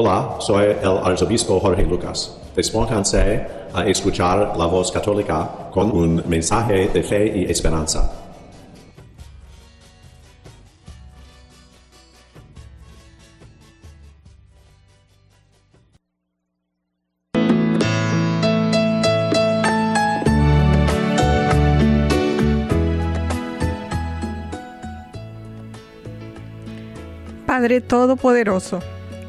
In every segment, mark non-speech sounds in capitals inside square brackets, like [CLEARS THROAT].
Hola, soy el arzobispo Jorge Lucas. Despónganse a escuchar la voz católica con un mensaje de fe y esperanza. Padre Todopoderoso,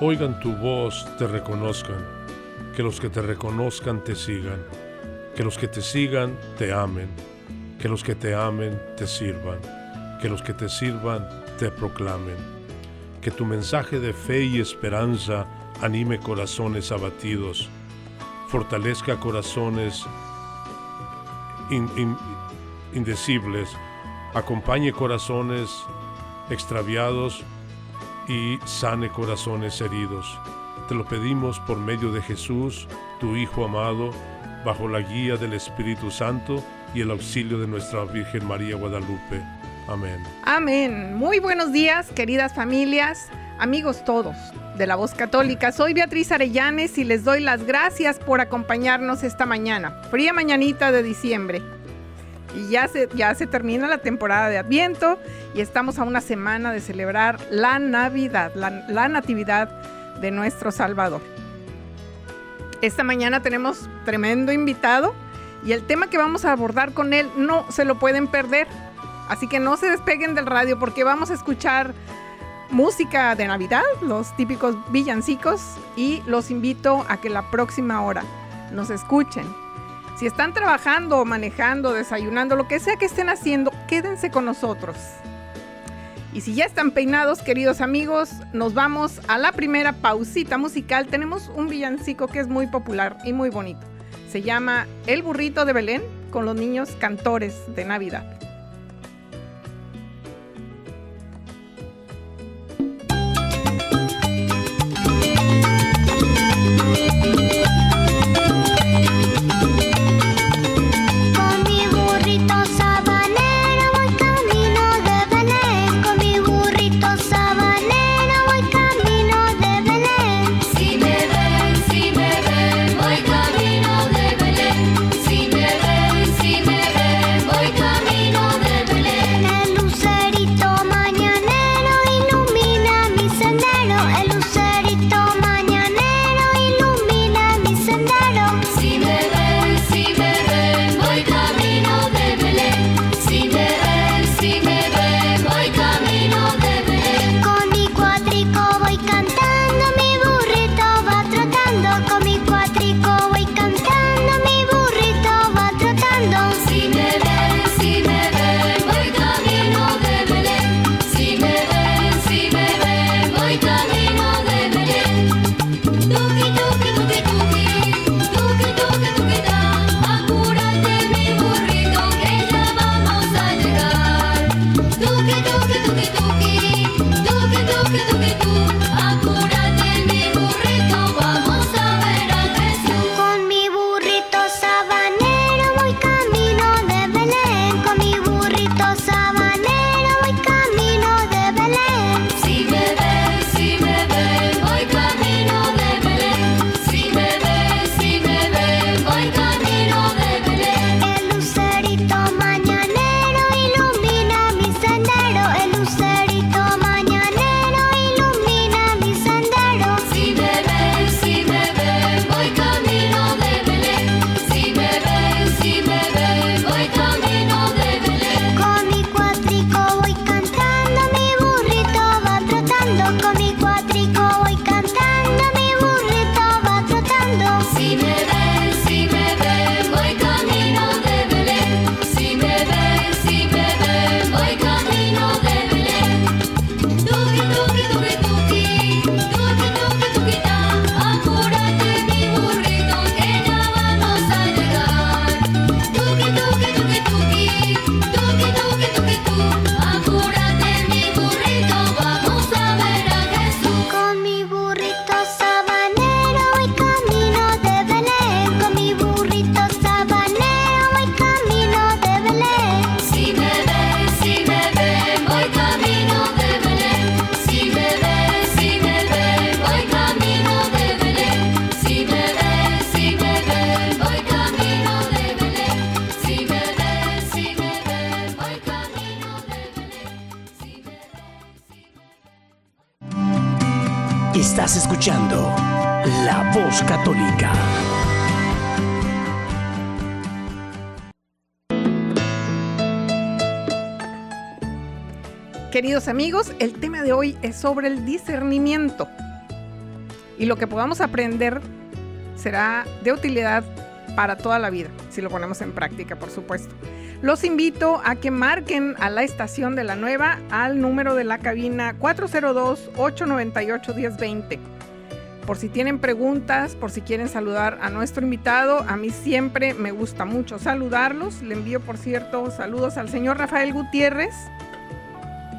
oigan tu voz te reconozcan, que los que te reconozcan te sigan, que los que te sigan te amen, que los que te amen te sirvan, que los que te sirvan te proclamen, que tu mensaje de fe y esperanza anime corazones abatidos, fortalezca corazones indecibles, acompañe corazones extraviados, y sane corazones heridos. Te lo pedimos por medio de Jesús, tu Hijo amado, bajo la guía del Espíritu Santo y el auxilio de nuestra Virgen María Guadalupe. Amén. Amén. Muy buenos días, queridas familias, amigos todos de la voz católica. Soy Beatriz Arellanes y les doy las gracias por acompañarnos esta mañana, fría mañanita de diciembre. Y ya se, ya se termina la temporada de Adviento y estamos a una semana de celebrar la Navidad, la, Natividad de nuestro Salvador. Esta mañana tenemos tremendo invitado y el tema que vamos a abordar con él no se lo pueden perder. Así que no se despeguen del radio porque vamos a escuchar música de Navidad, los típicos villancicos, y los invito a que la próxima hora nos escuchen si están trabajando, manejando, desayunando, lo que sea que estén haciendo, quédense con nosotros. Y si ya están peinados, queridos amigos, nos vamos a la primera pausita musical. Tenemos un villancico que es muy popular y muy bonito. Se llama El burrito de Belén con los niños cantores de Navidad. Amigos, el tema de hoy es sobre el discernimiento. Y lo que podamos aprender será de utilidad para toda la vida, si lo ponemos en práctica, por supuesto. Los invito a que marquen a la estación de la nueva al número de la cabina 402-898-1020. Por si tienen preguntas, por si quieren saludar a nuestro invitado, a mí siempre me gusta mucho saludarlos. Le envío, por cierto, saludos al señor Rafael Gutiérrez,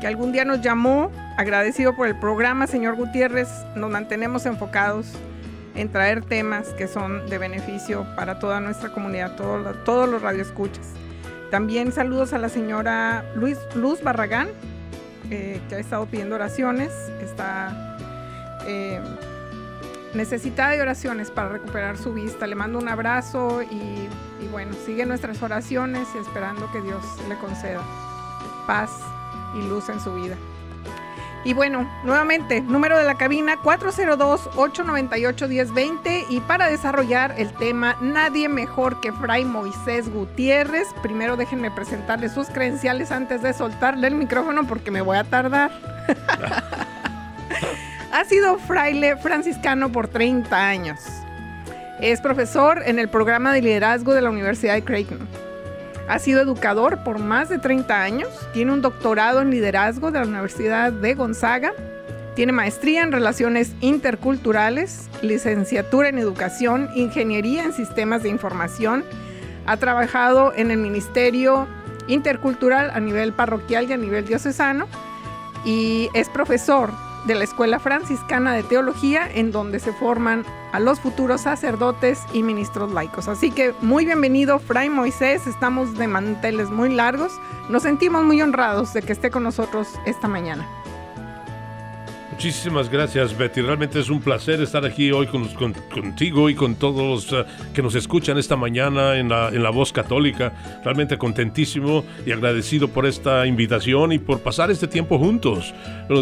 que algún día nos llamó, agradecido por el programa, señor Gutiérrez. Nos mantenemos enfocados en traer temas que son de beneficio para toda nuestra comunidad, todos los radioescuchas. También saludos a la señora Luis, Luz Barragán, eh, que ha estado pidiendo oraciones, está eh, necesitada de oraciones para recuperar su vista. Le mando un abrazo y, y bueno, sigue nuestras oraciones y esperando que Dios le conceda paz y luz en su vida. Y bueno, nuevamente, número de la cabina 402-898-1020 y para desarrollar el tema Nadie mejor que Fray Moisés Gutiérrez. Primero déjenme presentarle sus credenciales antes de soltarle el micrófono porque me voy a tardar. [LAUGHS] ha sido fraile franciscano por 30 años. Es profesor en el programa de liderazgo de la Universidad de Creighton ha sido educador por más de 30 años, tiene un doctorado en liderazgo de la Universidad de Gonzaga, tiene maestría en relaciones interculturales, licenciatura en educación, ingeniería en sistemas de información, ha trabajado en el Ministerio Intercultural a nivel parroquial y a nivel diocesano y es profesor de la Escuela Franciscana de Teología, en donde se forman a los futuros sacerdotes y ministros laicos. Así que muy bienvenido, Fray Moisés. Estamos de manteles muy largos. Nos sentimos muy honrados de que esté con nosotros esta mañana. Muchísimas gracias, Betty. Realmente es un placer estar aquí hoy con, contigo y con todos los eh, que nos escuchan esta mañana en la, en la Voz Católica. Realmente contentísimo y agradecido por esta invitación y por pasar este tiempo juntos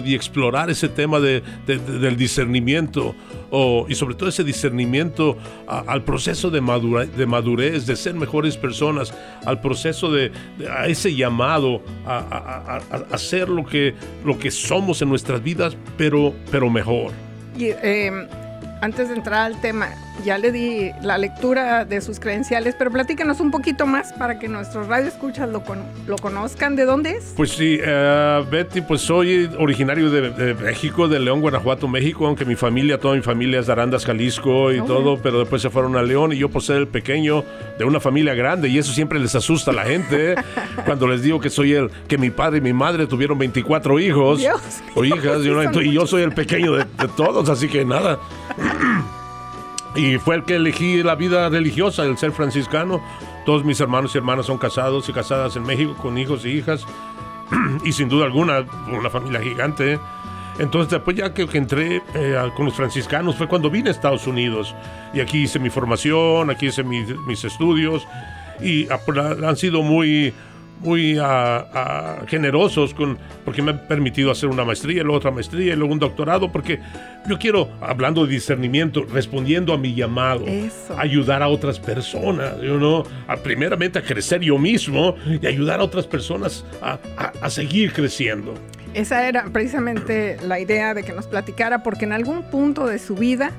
y explorar ese tema de, del discernimiento y sobre todo ese discernimiento al proceso de, de madurez, de ser mejores personas, al proceso de, a ese llamado a, a, ser lo que, lo que somos en nuestras vidas, pero, pero mejor. Y, em, antes de entrar al tema, ya le di la lectura de sus credenciales, pero platícanos un poquito más para que nuestros radioescuchas lo, lo conozcan. ¿De dónde es? Pues sí, uh, Betty, pues soy originario de, México, de León, Guanajuato, México, aunque mi familia, toda mi familia es de Arandas, Jalisco y todo, pero después se fueron a León y yo por ser el pequeño de una familia grande y eso siempre les asusta a la gente ¿eh? [LAUGHS] cuando les digo que soy el, que mi padre y mi madre tuvieron 24 hijos o hijas [LAUGHS] y, yo soy el pequeño de todos, así que nada. [LAUGHS] Y fue el que elegí la vida religiosa, el ser franciscano. Todos mis hermanos y hermanas son casados y casadas en México con hijos y hijas. [CLEARS THROAT] y sin duda alguna, una familia gigante. Entonces, después ya que, entré eh, con los franciscanos fue cuando vine a Estados Unidos. Y aquí hice mi formación, aquí hice mis estudios. Y han sido muy, muy ah, ah, generosos con, porque me han permitido hacer una maestría, luego otra maestría y luego un doctorado, porque yo quiero, hablando de discernimiento, respondiendo a mi llamado, ayudar a otras personas, ¿no? a, primeramente a crecer yo mismo y ayudar a otras personas a, a seguir creciendo. Esa era precisamente la idea de que nos platicara, porque en algún punto de su vida,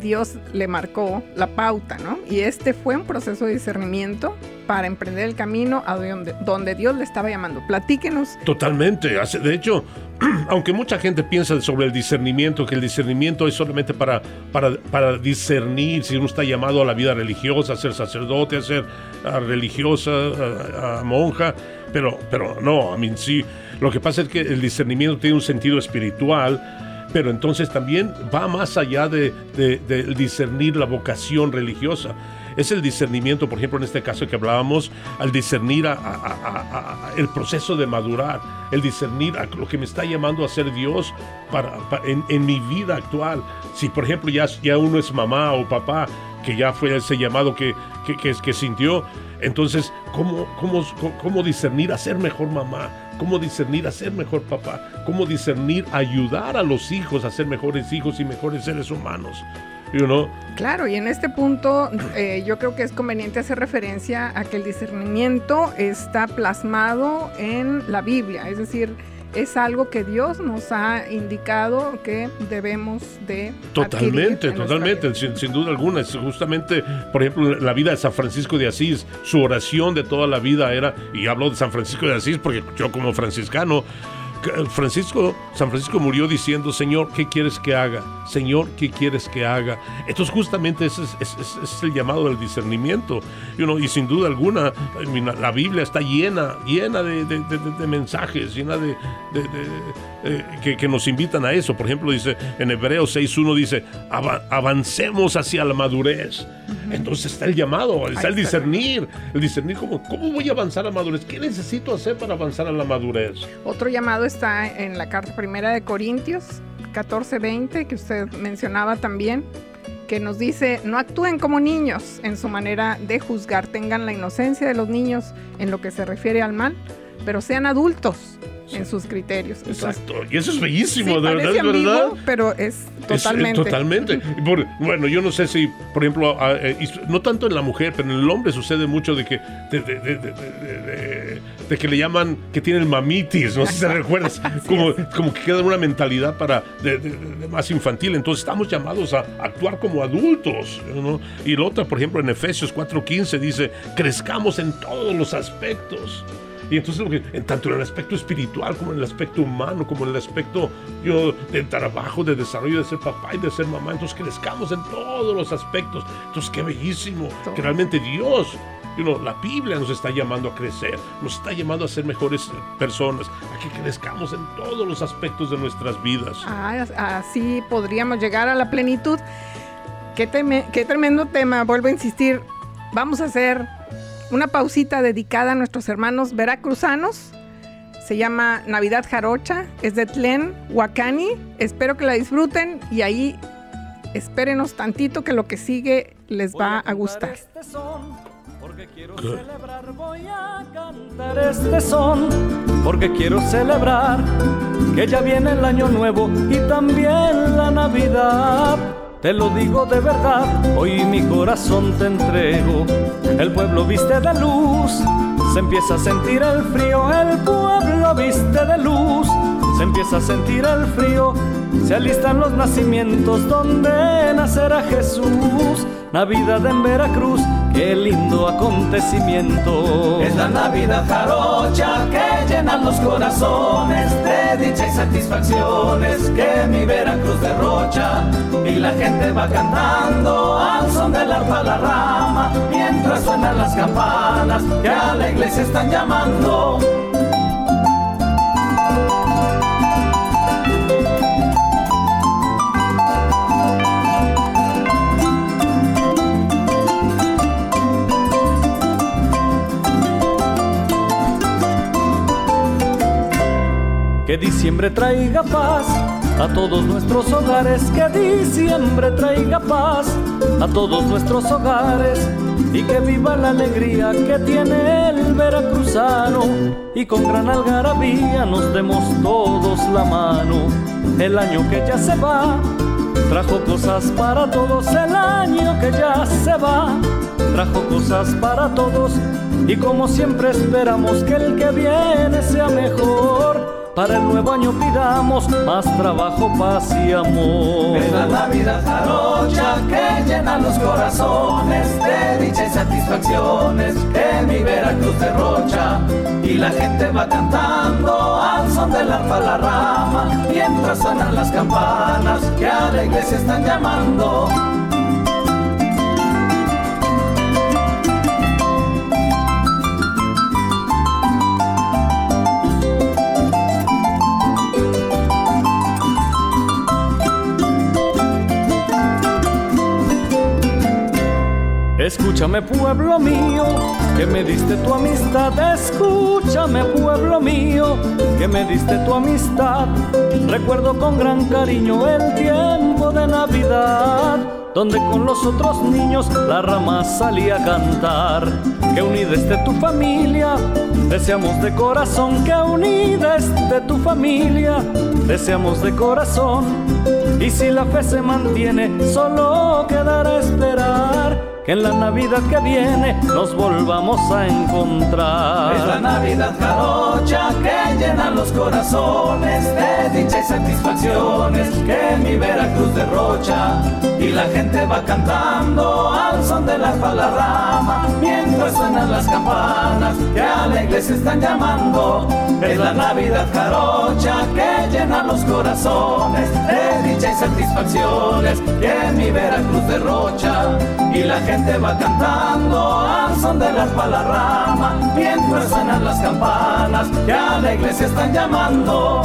Dios le marcó la pauta, ¿no? Y este fue un proceso de discernimiento para emprender el camino a donde, Dios le estaba llamando. Platíquenos. Totalmente. De hecho, [CLEARS THROAT] aunque mucha gente piensa sobre el discernimiento, que el discernimiento es solamente para, para, discernir si uno está llamado a la vida religiosa, a ser sacerdote, a ser religiosa, a, monja, pero, pero no, a mí sí. Lo que pasa es que el discernimiento tiene un sentido espiritual pero entonces también va más allá de, discernir la vocación religiosa. Es el discernimiento, por ejemplo, en este caso que hablábamos, al discernir el proceso de madurar, el discernir lo que me está llamando a ser Dios en, mi vida actual. Si, por ejemplo, ya, uno es mamá o papá, que ya fue ese llamado que, que, que sintió, entonces, ¿cómo, cómo, cómo discernir a ser mejor mamá? ¿Cómo discernir a ser mejor papá? ¿Cómo discernir ayudar a los hijos a ser mejores hijos y mejores seres humanos? You know? Claro, y en este punto eh, yo creo que es conveniente hacer referencia a que el discernimiento está plasmado en la Biblia, es decir, es algo que Dios nos ha indicado que debemos de totalmente totalmente sin, sin, duda alguna es justamente por ejemplo la vida de San Francisco de Asís su oración de toda la vida era y hablo de San Francisco de Asís porque yo como franciscano Francisco, San Francisco murió diciendo, Señor, ¿qué quieres que haga? Señor, ¿qué quieres que haga? Entonces justamente ese es, el llamado del discernimiento. y sin duda alguna, la Biblia está llena, llena de, mensajes, llena de, eh, que, nos invitan a eso. Por ejemplo, dice en Hebreos 6.1 dice, avancemos hacia la madurez. Entonces está el llamado, está el discernir, el discernir cómo, cómo voy a avanzar a la madurez, qué necesito hacer para avanzar a la madurez. Otro llamado está en la carta primera de Corintios 14:20 que usted mencionaba también, que nos dice, no actúen como niños en su manera de juzgar, tengan la inocencia de los niños en lo que se refiere al mal, pero sean adultos en sus criterios. Exacto, y eso es bellísimo, de verdad, ¿verdad? pero es totalmente. totalmente. bueno, yo no sé si, por ejemplo, eh, no tanto en la mujer, pero en el hombre sucede mucho de que de, que le llaman que tienen mamitis, no sé si te recuerdas, como, como que queda una mentalidad para más infantil. Entonces estamos llamados a actuar como adultos. ¿no? Y la otra, por ejemplo, en Efesios 4:15 dice, crezcamos en todos los aspectos. Y entonces, tanto en el aspecto espiritual como en el aspecto humano, como en el aspecto yo, de trabajo, de desarrollo, de ser papá y de ser mamá, entonces crezcamos en todos los aspectos. Entonces, qué bellísimo que realmente Dios la Biblia nos está llamando a crecer, nos está llamando a ser mejores personas, a que crezcamos en todos los aspectos de nuestras vidas. Ah, así podríamos llegar a la plenitud. Qué, qué tremendo tema, vuelvo a insistir. Vamos a hacer una pausita dedicada a nuestros hermanos veracruzanos. Se llama Navidad Jarocha, es de Tlen, Huacani. Espero que la disfruten y ahí espérenos tantito que lo que sigue les va a gustar. Este porque quiero celebrar, voy a cantar este son. Porque quiero celebrar que ya viene el año nuevo y también la Navidad te lo digo de verdad, hoy mi corazón te entrego. El pueblo viste de luz, se empieza a sentir el frío, el pueblo viste de luz, se empieza a sentir el frío, se alistan los nacimientos donde nacerá Jesús. Navidad en Veracruz, qué lindo acontecimiento. Es la Navidad jarocha que llena los corazones de dicha y satisfacciones que mi Veracruz derrocha. Y la gente va cantando al son del arpa la rama, mientras suenan las campanas que a la iglesia están llamando. Que diciembre traiga paz a todos nuestros hogares, que diciembre traiga paz a todos nuestros hogares y que viva la alegría que tiene el veracruzano. Y con gran algarabía nos demos todos la mano. El año que ya se va trajo cosas para todos, el año que ya se va trajo cosas para todos. Y como siempre esperamos que el que viene sea mejor para el nuevo año pidamos más trabajo, paz y amor. Es la Navidad jarocha que llena los corazones de dicha y satisfacciones que mi Veracruz derrocha. Y la gente va cantando al son del arpa la rama, mientras suenan las campanas que a la iglesia están llamando. Escúchame pueblo mío, que me diste tu amistad. Escúchame pueblo mío, que me diste tu amistad. Recuerdo con gran cariño el tiempo de Navidad, donde con los otros niños la rama salía a cantar. Que unida esté tu familia, deseamos de corazón. Que unida esté tu familia, deseamos de corazón Y si la fe se mantiene, solo quedará esperar que en la Navidad que viene nos volvamos a encontrar. Es la Navidad jarocha que llena los corazones de dicha y satisfacciones que mi Veracruz derrocha. Y la gente va cantando al son de la palarrama mientras suenan las campanas que a la iglesia están llamando. Es la Navidad jarocha que llena los corazones de dicha y satisfacciones que mi Veracruz derrocha. Y la gente gente va cantando al son de las palarramas mientras suenan las campanas que a la iglesia están llamando.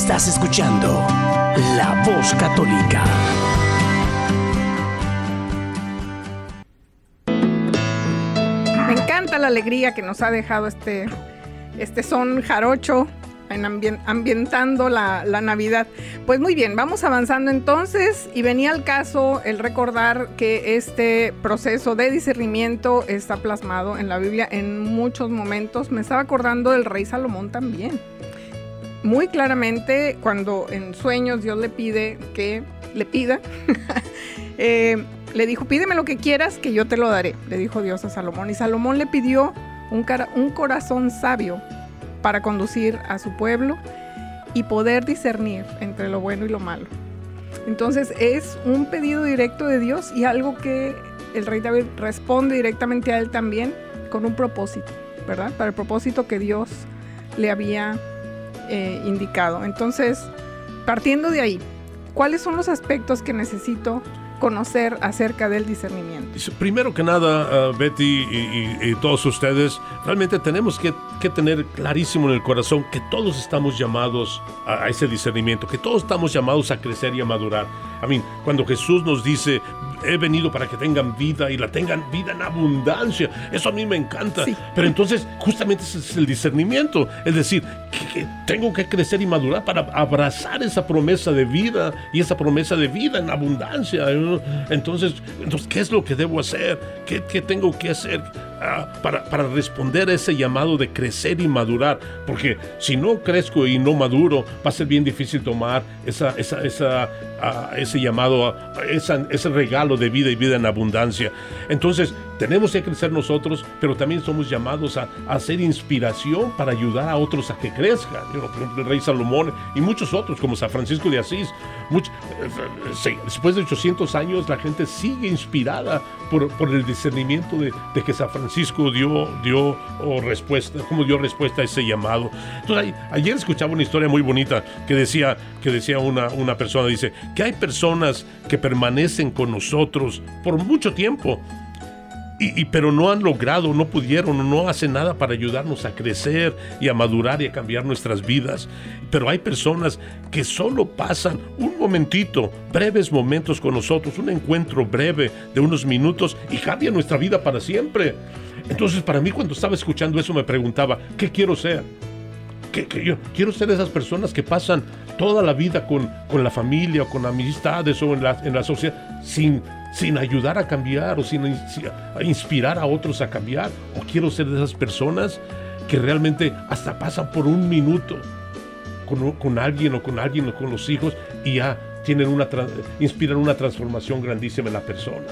Estás escuchando La Voz Católica. la alegría que nos ha dejado este, este son jarocho en ambientando la, la, Navidad. Pues muy bien, vamos avanzando entonces y venía al caso el recordar que este proceso de discernimiento está plasmado en la Biblia en muchos momentos. Me estaba acordando del rey Salomón también. Muy claramente cuando en sueños Dios le pide que le pida [LAUGHS] eh, le dijo, pídeme lo que quieras que yo te lo daré, le dijo Dios a Salomón. Y Salomón le pidió un, un corazón sabio para conducir a su pueblo y poder discernir entre lo bueno y lo malo. Entonces es un pedido directo de Dios y algo que el rey David responde directamente a él también con un propósito, ¿verdad? Para el propósito que Dios le había eh, indicado. Entonces, partiendo de ahí, ¿cuáles son los aspectos que necesito conocer acerca del discernimiento. Primero que nada, uh, Betty y, todos ustedes, realmente tenemos que, tener clarísimo en el corazón que todos estamos llamados a, ese discernimiento, que todos estamos llamados a crecer y a madurar. A mí, cuando Jesús nos dice, he venido para que tengan vida y la tengan vida en abundancia. Eso a mí me encanta. Pero entonces, justamente ese es el discernimiento. Es decir, que, tengo que crecer y madurar para abrazar esa promesa de vida y esa promesa de vida en abundancia. Entonces, entonces ¿qué es lo que debo hacer? ¿Qué, qué tengo que hacer? Ah, para, para, responder a ese llamado de crecer y madurar. Porque si no crezco y no maduro, va a ser bien difícil tomar esa, esa, esa, ah, ese llamado, ese regalo de vida y vida en abundancia. Entonces, tenemos que crecer nosotros, pero también somos llamados a, hacer inspiración para ayudar a otros a que crezcan. por ejemplo, el rey Salomón y muchos otros, como San Francisco de Asís. Eh, después de 800 años, la gente sigue inspirada por, por el discernimiento de, de, que San Francisco dio, dio respuesta, como dio respuesta a ese llamado. Entonces, ayer escuchaba una historia muy bonita que decía, que decía una, una persona, dice, que hay personas que permanecen con nosotros por mucho tiempo y, pero no han logrado, no pudieron, no hacen nada para ayudarnos a crecer y a madurar y a cambiar nuestras vidas. Pero hay personas que solo pasan un momentito, breves momentos con nosotros, un encuentro breve de unos minutos y cambia nuestra vida para siempre. Entonces para mí cuando estaba escuchando eso me preguntaba, ¿qué quiero ser? ¿Qué, yo quiero ser esas personas que pasan toda la vida con, con la familia o con amistades o en la, en la sociedad sin sin ayudar a cambiar o sin inspirar a otros a cambiar. O quiero ser de esas personas que realmente hasta pasan por un minuto con, alguien o con alguien o con los hijos y ya tienen una inspiran una transformación grandísima en la persona.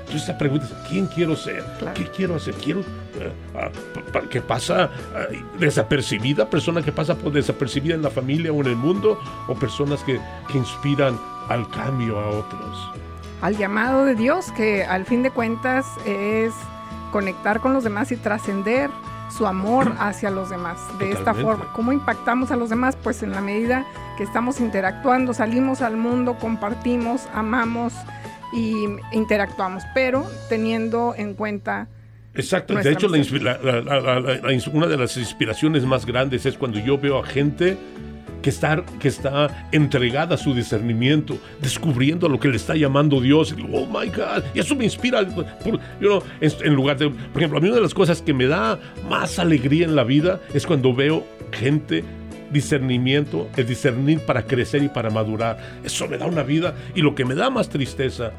Entonces esta pregunta es, ¿quién quiero ser? ¿Qué quiero hacer? ¿Quiero eh, ah, que pasa eh, desapercibida? ¿Persona que pasa por desapercibida en la familia o en el mundo? ¿O personas que, que inspiran al cambio a otros? Al llamado de Dios, que al fin de cuentas es conectar con los demás y trascender su amor hacia los demás de esta forma. ¿Cómo impactamos a los demás? Pues en la medida que estamos interactuando, salimos al mundo, compartimos, amamos y interactuamos, pero teniendo en cuenta... Exacto, de hecho una de las inspiraciones más grandes es cuando yo veo a gente que está, que está entregada a su discernimiento, descubriendo lo que le está llamando Dios. Y oh my God, y eso me inspira. en, lugar de, por ejemplo, a mí una de las cosas que me da más alegría en la vida es cuando veo gente discernimiento, el discernir para crecer y para madurar. Eso me da una vida y lo que me da más tristeza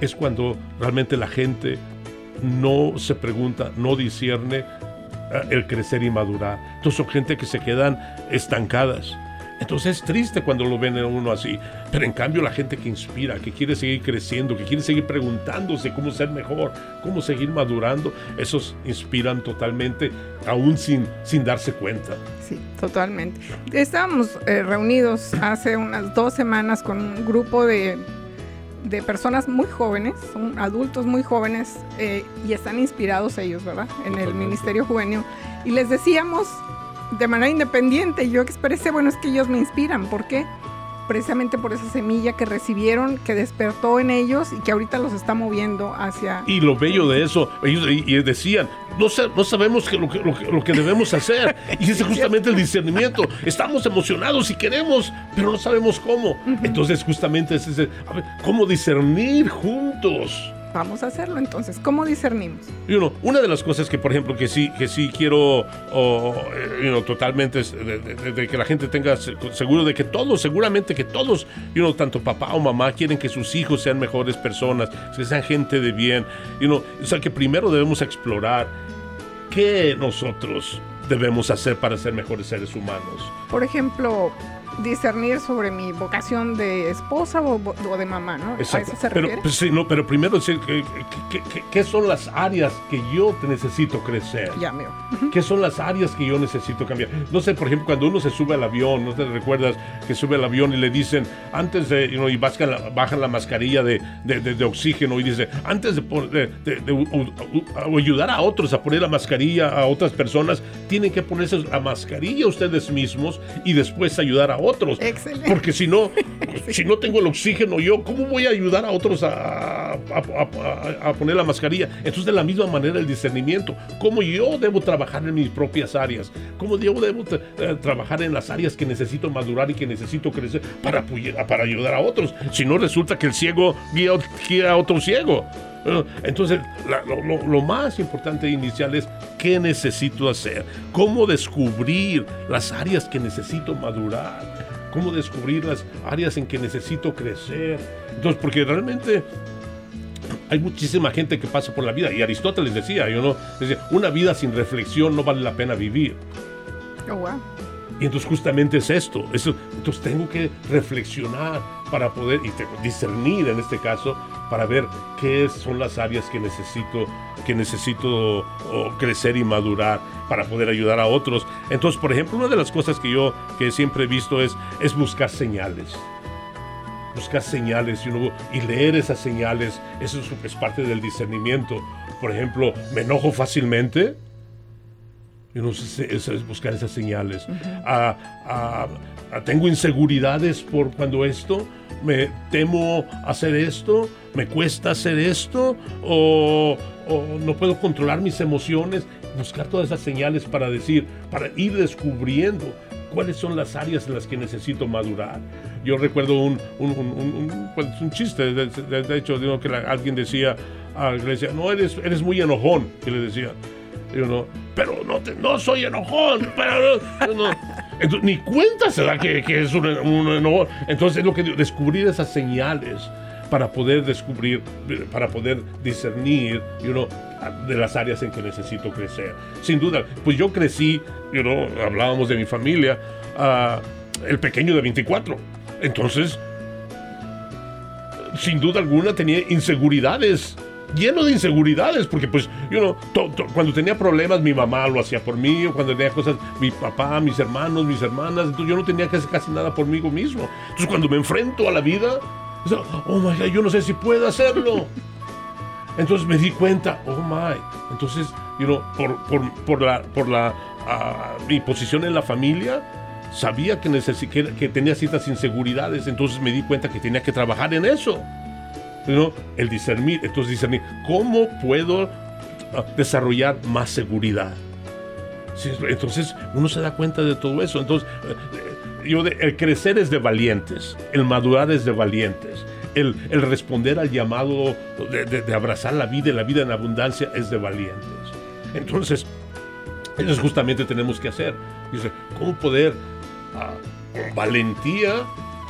es cuando realmente la gente no se pregunta, no discierne eh, el crecer y madurar. Entonces son gente que se quedan estancadas. Entonces es triste cuando lo ven a uno así. Pero en cambio la gente que inspira, que quiere seguir creciendo, que quiere seguir preguntándose cómo ser mejor, cómo seguir madurando, esos inspiran totalmente, aún sin, sin darse cuenta. Sí, totalmente. Estábamos eh, reunidos hace unas dos semanas con un grupo de, de personas muy jóvenes, son adultos muy jóvenes eh, y están inspirados ellos, ¿verdad? En el Ministerio Juvenil. Y les decíamos de manera independiente. Yo expresé, bueno, es que ellos me inspiran. ¿Por qué? Precisamente por esa semilla que recibieron, que despertó en ellos y que ahorita los está moviendo hacia... Y lo bello de eso, ellos y, decían, no, no sabemos lo, que, lo, que, debemos hacer. [LAUGHS] Y ese es justamente el discernimiento. Estamos emocionados y queremos, pero no sabemos cómo. Entonces justamente es ese, a ver, ¿cómo discernir juntos? Vamos a hacerlo entonces. ¿Cómo discernimos? una de las cosas que, por ejemplo, que sí, que sí quiero eh, totalmente es de, que la gente tenga seguro de que todos, seguramente que todos, tanto papá o mamá quieren que sus hijos sean mejores personas, que sean gente de bien. o sea, que primero debemos explorar qué nosotros debemos hacer para ser mejores seres humanos. Por ejemplo, discernir sobre mi vocación de esposa o, de mamá, ¿no? Exacto. pero, pues, sí, no, pero primero decir qué son las áreas que yo necesito crecer. Ya, mío. ¿Qué son las áreas que yo necesito cambiar? No sé, por ejemplo, cuando uno se sube al avión, ¿no te recuerdas que sube al avión y le dicen, antes de, y bajan la, bajan la mascarilla de, de, oxígeno y dice, antes de, ayudar a otros a poner la mascarilla a otras personas, tienen que ponerse la mascarilla ustedes mismos y después ayudar a otros. Porque si no, [LAUGHS] si no tengo el oxígeno yo, ¿cómo voy a ayudar a otros a, a, poner la mascarilla? Entonces, de la misma manera, el discernimiento. ¿Cómo yo debo trabajar en mis propias áreas? ¿Cómo yo debo eh, trabajar en las áreas que necesito madurar y que necesito crecer para, para ayudar a otros? Si no, resulta que el ciego guía, guía a otro ciego. Entonces, lo, más importante inicial es qué necesito hacer, cómo descubrir las áreas que necesito madurar, cómo descubrir las áreas en que necesito crecer. Entonces, porque realmente hay muchísima gente que pasa por la vida, y Aristóteles decía, yo no, decía, una vida sin reflexión no vale la pena vivir. Oh, y entonces justamente es esto, eso, entonces tengo que reflexionar para poder, y discernir en este caso, para ver qué son las áreas que necesito, que necesito crecer y madurar para poder ayudar a otros. Entonces, por ejemplo, una de las cosas que yo que siempre he visto es, es buscar señales. Buscar señales y, y leer esas señales, eso es, parte del discernimiento. Por ejemplo, me enojo fácilmente, eso es buscar esas señales. tengo inseguridades por cuando esto, me temo hacer esto, me cuesta hacer esto, o, no puedo controlar mis emociones. Buscar todas esas señales para decir, para ir descubriendo cuáles son las áreas en las que necesito madurar. Yo recuerdo un, un, un, pues, chiste, de, hecho, digo, que alguien decía, ah, le decía, no, eres, eres muy enojón, que le decía. Yo no, pero no, no soy enojón, pero no, ni cuenta se da que, que es un, enojón. Entonces es lo que descubrir esas señales para poder descubrir, para poder discernir you de las áreas en que necesito crecer. Sin duda, pues yo crecí, you hablábamos de mi familia, uh, el pequeño de 24. Entonces, sin duda alguna tenía inseguridades lleno de inseguridades, porque pues, yo cuando tenía problemas mi mamá lo hacía por mí, o cuando tenía cosas, mi papá, mis hermanos, mis hermanas, entonces yo no tenía que hacer casi nada por mí mismo. Entonces cuando me enfrento a la vida, oh my God, yo no sé si puedo hacerlo. Entonces me di cuenta, oh my, entonces, you know, por, por, por la, por la, ah, mi posición en la familia, sabía que, que tenía ciertas inseguridades, entonces me di cuenta que tenía que trabajar en eso el discernir. Entonces discernir, ¿cómo puedo ah, desarrollar más seguridad? Entonces uno se da cuenta de todo eso. Entonces, eh, yo el crecer es de valientes, el madurar es de valientes, el, el responder al llamado de, abrazar la vida y la vida en abundancia es de valientes. Entonces, eso es justamente tenemos que hacer. Dice, ¿cómo poder valentía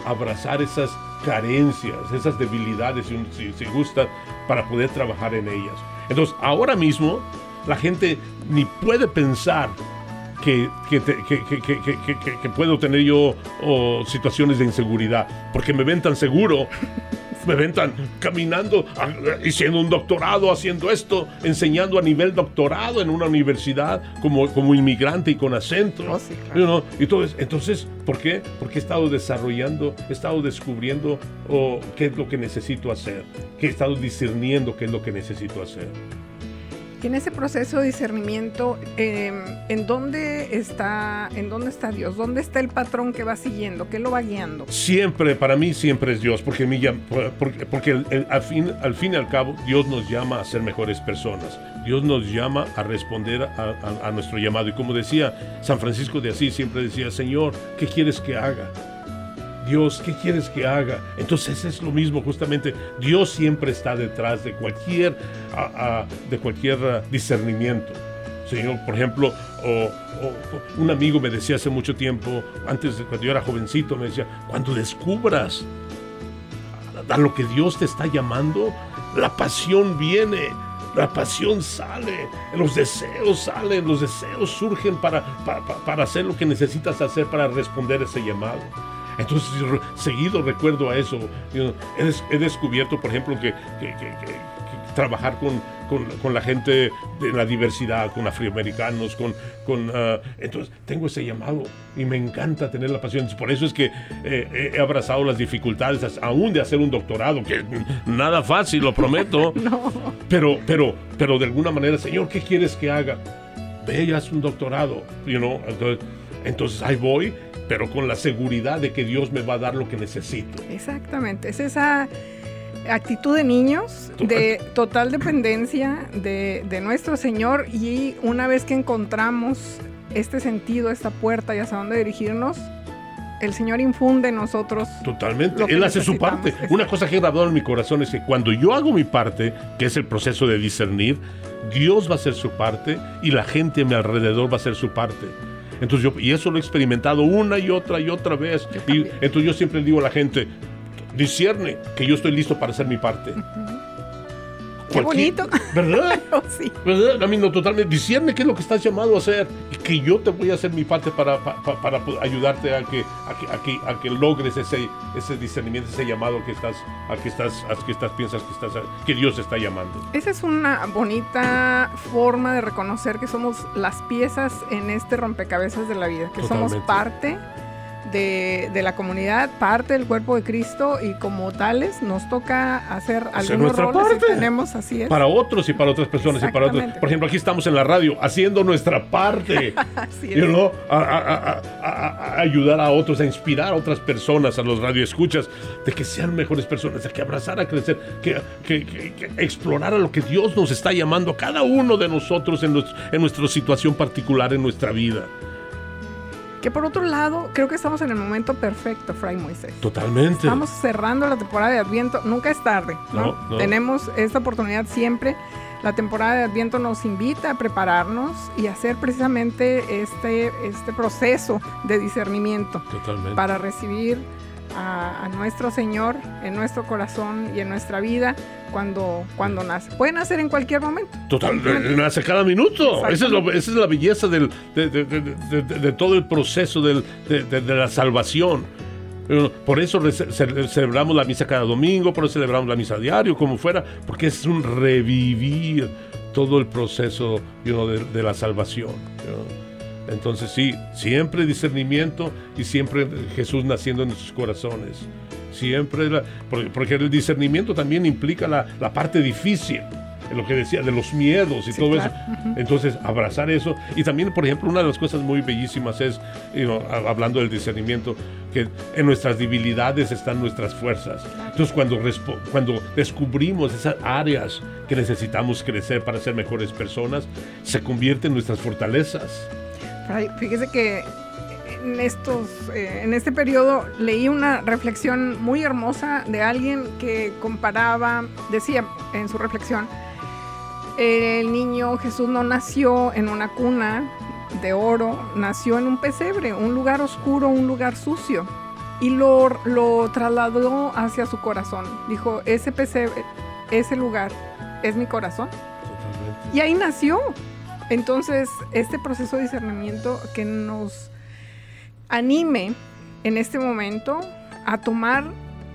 abrazar esas carencias, esas debilidades, si, si gusta, para poder trabajar en ellas. Entonces, ahora mismo, la gente ni puede pensar que, que, puedo tener yo situaciones de inseguridad, porque me ven tan seguro me ven tan caminando, haciendo un doctorado, haciendo esto, enseñando a nivel doctorado en una universidad como, como inmigrante y con acento. Oh, entonces, entonces, ¿por qué? Porque he estado desarrollando, he estado descubriendo oh, qué es lo que necesito hacer, que he estado discerniendo qué es lo que necesito hacer. Y en ese proceso de discernimiento, em, ¿en, dónde está, ¿en dónde está Dios? ¿Dónde está el patrón que va siguiendo? ¿Qué lo va guiando? Siempre, para mí siempre es Dios, porque, al fin y al cabo Dios nos llama a ser mejores personas. Dios nos llama a responder a, a nuestro llamado. Y como decía San Francisco de Asís, siempre decía, Señor, ¿qué quieres que haga? Dios, ¿qué quieres que haga? Entonces es lo mismo, justamente. Dios siempre está detrás de cualquier, de cualquier discernimiento. Señor, por ejemplo, un amigo me decía hace mucho tiempo, antes de cuando yo era jovencito, me decía, cuando descubras a lo que Dios te está llamando, la pasión viene, la pasión sale, los deseos salen, los deseos surgen para, para, para hacer lo que necesitas hacer para responder ese llamado. Entonces, seguido recuerdo a eso. He, descubierto, por ejemplo, que, trabajar con, la gente de la diversidad, con afroamericanos, con... con ah, entonces, tengo ese llamado y me encanta tener la pasión. Por eso es que eh, he abrazado las dificultades, aún de hacer un doctorado, que nada fácil, lo prometo. [LAUGHS] Pero, pero, pero de alguna manera, Señor, ¿qué quieres que haga? Ve y haz un doctorado, you know? entonces, entonces ahí voy pero con la seguridad de que Dios me va a dar lo que necesito. Exactamente, es esa actitud de niños, de total dependencia de, nuestro Señor y una vez que encontramos este sentido, esta puerta y hacia dónde dirigirnos, el Señor infunde en nosotros. Totalmente, Él hace su parte. Una cosa que he grabado en mi corazón es que cuando yo hago mi parte, que es el proceso de discernir, Dios va a hacer su parte y la gente a mi alrededor va a hacer su parte. Entonces yo, y eso lo he experimentado una y otra y otra vez. Y entonces yo siempre digo a la gente, discierne que yo estoy listo para hacer mi parte. Qué bonito. ¿Verdad? [LAUGHS] sí. ¿Verdad? A mí no, totalmente. Discierne qué es lo que estás llamado a hacer y que yo te voy a hacer mi parte para, para, ayudarte a que, a que, a que, logres ese, ese discernimiento, ese llamado que estás, a que estás, a que estás, piensas que estás, que Dios está llamando. Esa es una bonita forma de reconocer que somos las piezas en este rompecabezas de la vida, que somos parte de, la comunidad, parte del cuerpo de Cristo y como tales nos toca hacer algunos roles parte. tenemos así es. Para otros y para otras personas y para otros. Por ejemplo, aquí estamos en la radio haciendo nuestra parte. [LAUGHS] así es. a, ayudar a otros, a inspirar a otras personas, a los radioescuchas, de que sean mejores personas, de que abrazar, a crecer, que, que, explorar a lo que Dios nos está llamando a cada uno de nosotros en, en nuestra situación particular en nuestra vida. Que por otro lado, creo que estamos en el momento perfecto, Fray Moisés. Totalmente. Estamos cerrando la temporada de Adviento. Nunca es tarde, ¿no? Tenemos esta oportunidad siempre. La temporada de Adviento nos invita a prepararnos y hacer precisamente este, este proceso de discernimiento. Totalmente. Para recibir a, nuestro Señor en nuestro corazón y en nuestra vida cuando, cuando nace. Puede nacer en cualquier momento. Total, nace cada minuto. Esa es, la belleza del, de, todo el proceso del, de, la salvación. Por eso celebramos la misa cada domingo, por eso celebramos la misa diario, como fuera, porque es un revivir todo el proceso de, la salvación. Entonces sí, siempre discernimiento y siempre Jesús naciendo en nuestros corazones. Siempre, porque, el discernimiento también implica la, parte difícil lo que decía, de los miedos y todo eso. Entonces, abrazar eso. Y también, por ejemplo, una de las cosas muy bellísimas es, hablando del discernimiento, que en nuestras debilidades están nuestras fuerzas. Entonces, cuando, cuando descubrimos esas áreas que necesitamos crecer para ser mejores personas, se convierten en nuestras fortalezas. Fíjese que en estos, eh, en este periodo leí una reflexión muy hermosa de alguien que comparaba, decía en su reflexión, El niño Jesús no nació en una cuna de oro, nació en un pesebre, un lugar oscuro, un lugar sucio. Y lo, lo trasladó hacia su corazón. Dijo, ese pesebre, ese lugar es mi corazón. Y ahí nació. Entonces, este proceso de discernimiento que nos anime en este momento a tomar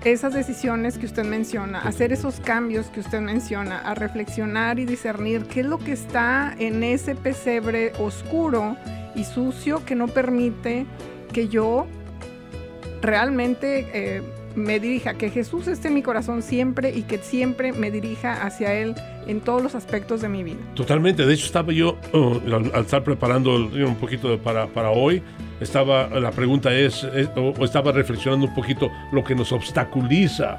esas decisiones que usted menciona, hacer esos cambios que usted menciona, a reflexionar y discernir qué es lo que está en ese pesebre oscuro y sucio que no permite que yo realmente eh, me dirija, que Jesús esté en mi corazón siempre y que siempre me dirija hacia Él en todos los aspectos de mi vida. Totalmente, de hecho estaba yo, uh, al, estar preparando un poquito para, para hoy, estaba, la pregunta es, o estaba reflexionando un poquito lo que nos obstaculiza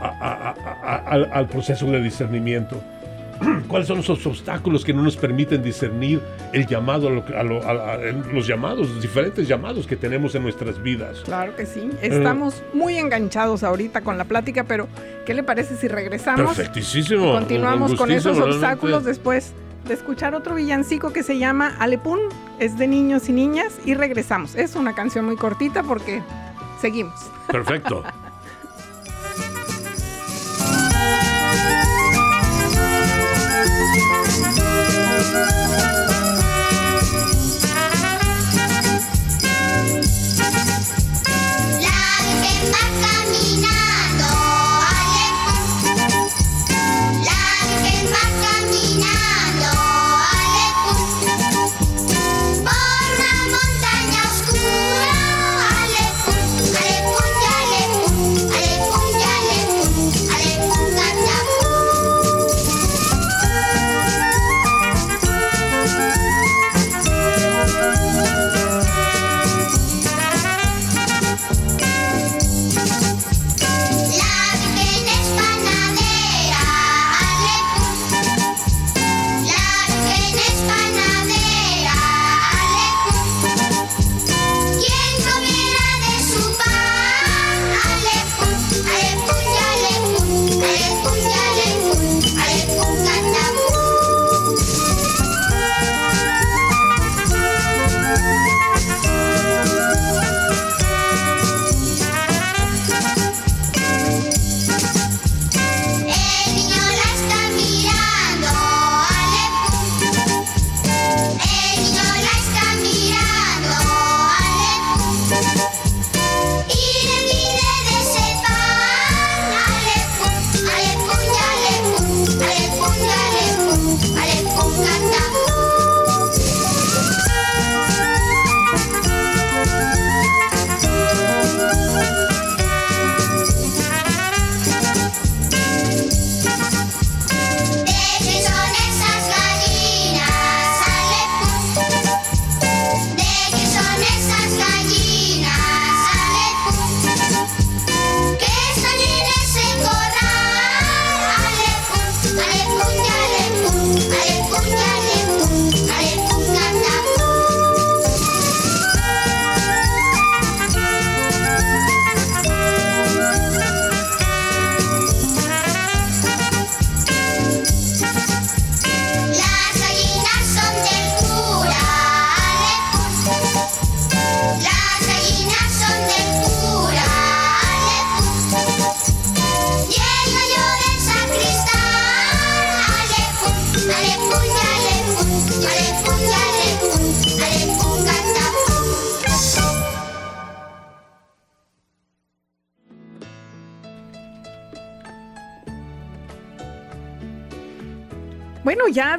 al proceso de discernimiento. [CLEARS THROAT] ¿Cuáles son esos obstáculos que no nos permiten discernir el llamado, a, los llamados, los diferentes llamados que tenemos en nuestras vidas? Claro que sí. Estamos muy enganchados ahorita con la plática, pero ¿qué le parece si regresamos? Perfectísimo. continuamos con esos obstáculos después de escuchar otro villancico que se llama Alepún, es de niños y niñas y regresamos. Es una canción muy cortita porque seguimos. Perfecto. [LAUGHS]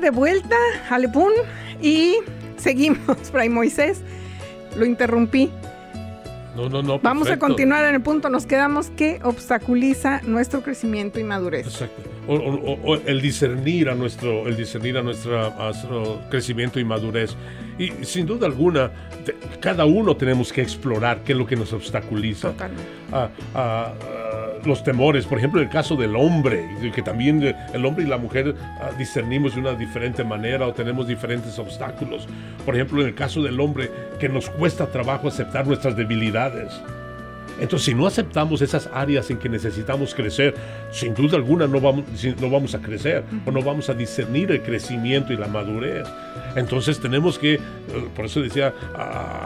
de vuelta, Alepún, y seguimos, [LAUGHS] Fray Moisés. Lo interrumpí. No, no, no. Vamos a continuar en el punto. Nos quedamos que obstaculiza nuestro crecimiento y madurez. Exacto. O, el discernir a nuestro, el discernir a, nuestra, nuestro crecimiento y madurez. Y sin duda alguna, cada uno tenemos que explorar qué es lo que nos obstaculiza. Totalmente los temores, por ejemplo, el caso del hombre, que también eh, el hombre y la mujer ah, discernimos de una diferente manera o tenemos diferentes obstáculos. Por ejemplo, en el caso del hombre, que nos cuesta trabajo aceptar nuestras debilidades. Entonces, si no aceptamos esas áreas en que necesitamos crecer, sin duda alguna no vamos, no vamos a crecer o no vamos a discernir el crecimiento y la madurez. Entonces tenemos que, eh, por eso decía,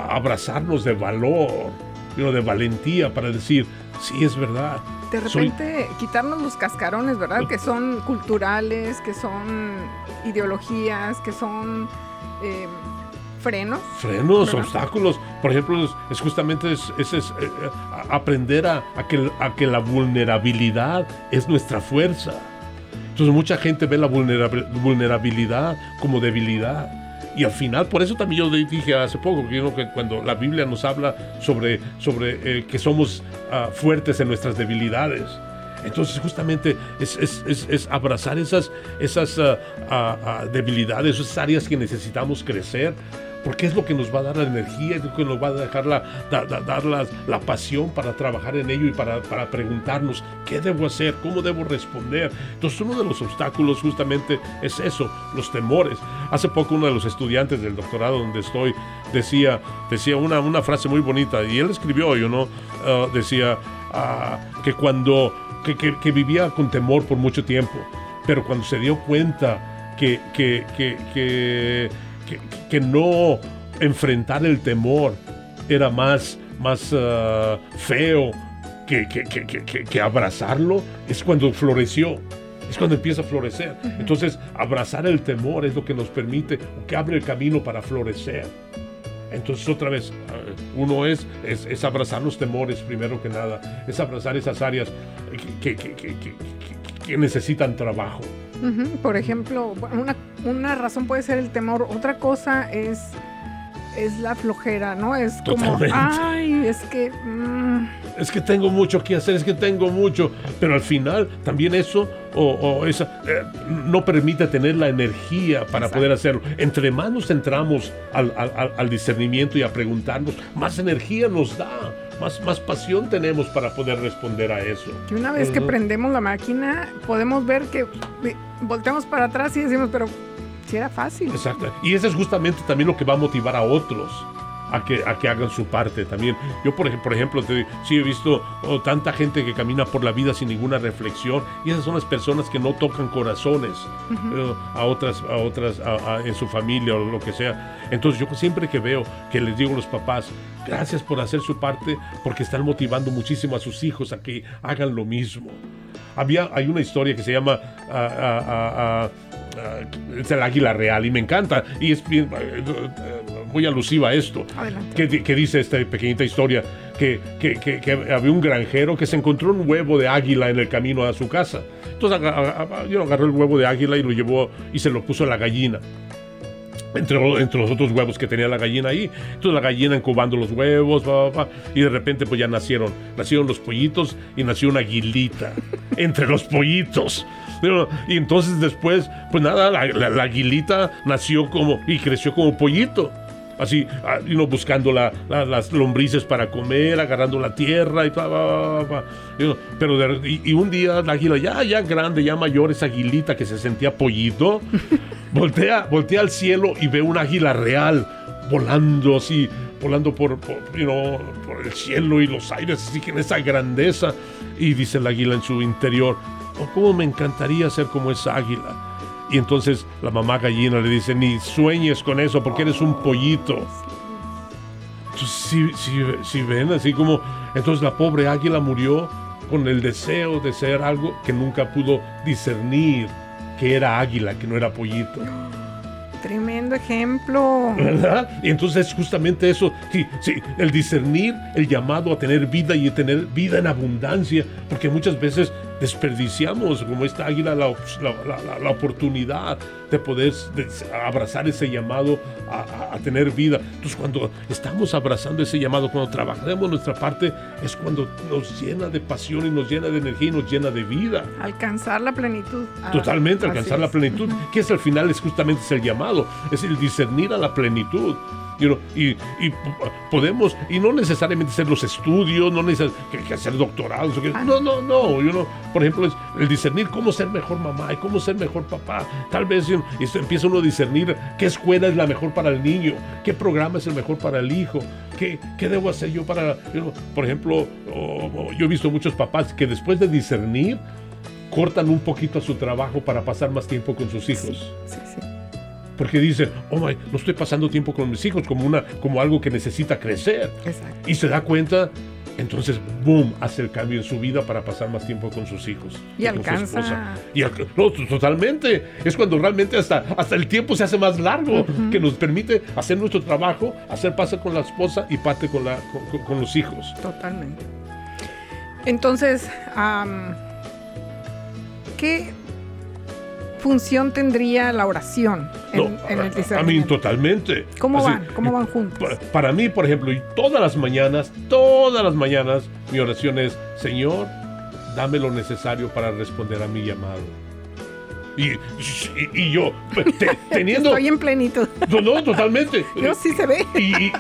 abrazarnos de valor, de valentía para decir, sí es verdad. De repente quitarnos los cascarones, ¿verdad? Que son culturales, que son ideologías, que son... Eh, frenos. Frenos, obstáculos. Por ejemplo, es, justamente es, eh, aprender a, que, a que la vulnerabilidad es nuestra fuerza. Entonces mucha gente ve la vulnerabilidad como debilidad. Y al final, por eso también yo dije hace poco, que, cuando la Biblia nos habla sobre, sobre eh, que somos ah, fuertes en nuestras debilidades, entonces justamente es, abrazar esas, esas ah, debilidades, esas áreas que necesitamos crecer porque es lo que nos va a dar la energía, es lo que nos va a dejar la, dar la, pasión para trabajar en ello y para, para, preguntarnos qué debo hacer, cómo debo responder. Entonces uno de los obstáculos justamente es eso, los temores. Hace poco uno de los estudiantes del doctorado donde estoy decía, decía una, una frase muy bonita y él escribió, yo no, ah, decía ah, que cuando, que, que, vivía con temor por mucho tiempo, pero cuando se dio cuenta que, que, que que, no enfrentar el temor era más, más uh, feo que, que, abrazarlo, es cuando floreció. Es cuando empieza a florecer. Entonces, abrazar el temor es lo que nos permite, que abre el camino para florecer. Entonces, otra vez, uh, uno es, es, abrazar los temores primero que nada, es abrazar esas áreas que, que necesitan trabajo. Por ejemplo, una, una, razón puede ser el temor, otra cosa es, es la flojera, ¿no? Es como, ay, es que... Mm". Es que tengo mucho que hacer, es que tengo mucho, pero al final también eso o, esa, eh, no permite tener la energía para poder hacerlo. Entre más nos centramos al, al discernimiento y a preguntarnos, más energía nos da más, más pasión tenemos para poder responder a eso. Que una vez que prendemos la máquina, podemos ver que volteamos para atrás y decimos, pero si era fácil. Exacto. Y eso es justamente también lo que va a motivar a otros a que, a que hagan su parte también. Yo, por, por ejemplo, te, sí he visto oh, tanta gente que camina por la vida sin ninguna reflexión y esas son las personas que no tocan corazones eh, a otras, a otras en su familia o lo que sea. Entonces yo siempre que veo que les digo a los papás, gracias por hacer su parte porque están motivando muchísimo a sus hijos a que hagan lo mismo. Había, hay una historia que se llama... es el águila real y me encanta y es bien, muy alusiva a esto. Que, dice esta pequeñita historia que, había un granjero que se encontró un huevo de águila en el camino a su casa. Entonces agarró el huevo de águila y lo llevó y se lo puso a la gallina. [LAUGHS] Entre, los otros huevos que tenía la gallina ahí. Entonces la gallina incubando los huevos, y de repente pues ya nacieron, nacieron los pollitos y nació una aguilita [LAUGHS] entre los pollitos. y entonces después, pues nada, la, la, aguilita nació como y creció como pollito así, ah, buscando las lombrices para comer, agarrando la tierra y pero y, un día la águila ya, ya grande, ya mayor, esa aguilita que se sentía pollito, [LAUGHS] voltea, voltea al cielo y ve una águila real volando así, volando por, por, por el cielo y los aires, así que en esa grandeza. Y dice la águila en su interior, oh, ¿cómo me encantaría ser como esa águila? Y entonces la mamá gallina le dice, ni sueñes con eso porque eres un pollito. Entonces, si, ven, así como, entonces la pobre águila murió con el deseo de ser algo que nunca pudo discernir que era águila, que no era pollito. Tremendo ejemplo. ¿Verdad? Y entonces justamente eso, sí, sí, el discernir, el llamado a tener vida y a tener vida en abundancia, porque muchas veces desperdiciamos como esta águila la, la, oportunidad de poder abrazar ese llamado a, tener vida. Entonces cuando estamos abrazando ese llamado, cuando trabajamos nuestra parte, es cuando nos llena de pasión y nos llena de energía y nos llena de vida. Alcanzar la plenitud. Ah, Totalmente, alcanzar la plenitud, que es al final es justamente es el llamado, es el discernir a la plenitud. y, podemos, y no necesariamente hacer los estudios, no necesariamente que, hacer doctorados, no, no, no, por ejemplo, es el discernir cómo ser mejor mamá y cómo ser mejor papá. Tal vez empieza uno a discernir qué escuela es la mejor para el niño, qué programa es el mejor para el hijo, qué, qué debo hacer yo para, por ejemplo, yo he visto muchos papás que después de discernir, cortan un poquito a su trabajo para pasar más tiempo con sus hijos. Sí, sí, Porque dicen, oh my, no estoy pasando tiempo con mis hijos como, una, como algo que necesita crecer. Exacto. Y se da cuenta, entonces, boom, hace el cambio en su vida para pasar más tiempo con sus hijos. Y alcanza. Y no, totalmente. Es cuando realmente hasta, hasta el tiempo se hace más largo, que nos permite hacer nuestro trabajo, hacer pase con la esposa y parte con, la, con, los hijos. Totalmente. Entonces, ¿qué función tendría la oración en, el discernimiento? A mí totalmente. ¿Cómo van? ¿Cómo van juntos? Para, mí, por ejemplo, y todas las mañanas, todas las mañanas, mi oración es, Señor, dame lo necesario para responder a mi llamado. Y, y, yo, pues, [LAUGHS] teniendo. Estoy en plenitud. No, no, totalmente. [LAUGHS] yo sí se ve. Y,